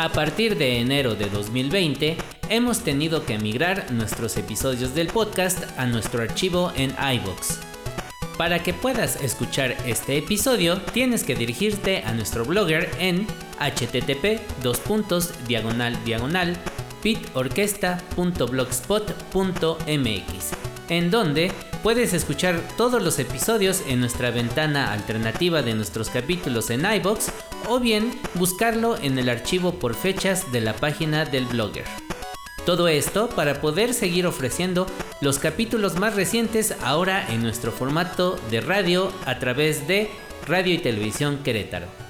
A partir de enero de 2020, hemos tenido que migrar nuestros episodios del podcast a nuestro archivo en iVoox. Para que puedas escuchar este episodio, tienes que dirigirte a nuestro blogger en http diagonal en donde puedes escuchar todos los episodios en nuestra ventana alternativa de nuestros capítulos en iBox o bien buscarlo en el archivo por fechas de la página del blogger. Todo esto para poder seguir ofreciendo los capítulos más recientes ahora en nuestro formato de radio a través de Radio y Televisión Querétaro.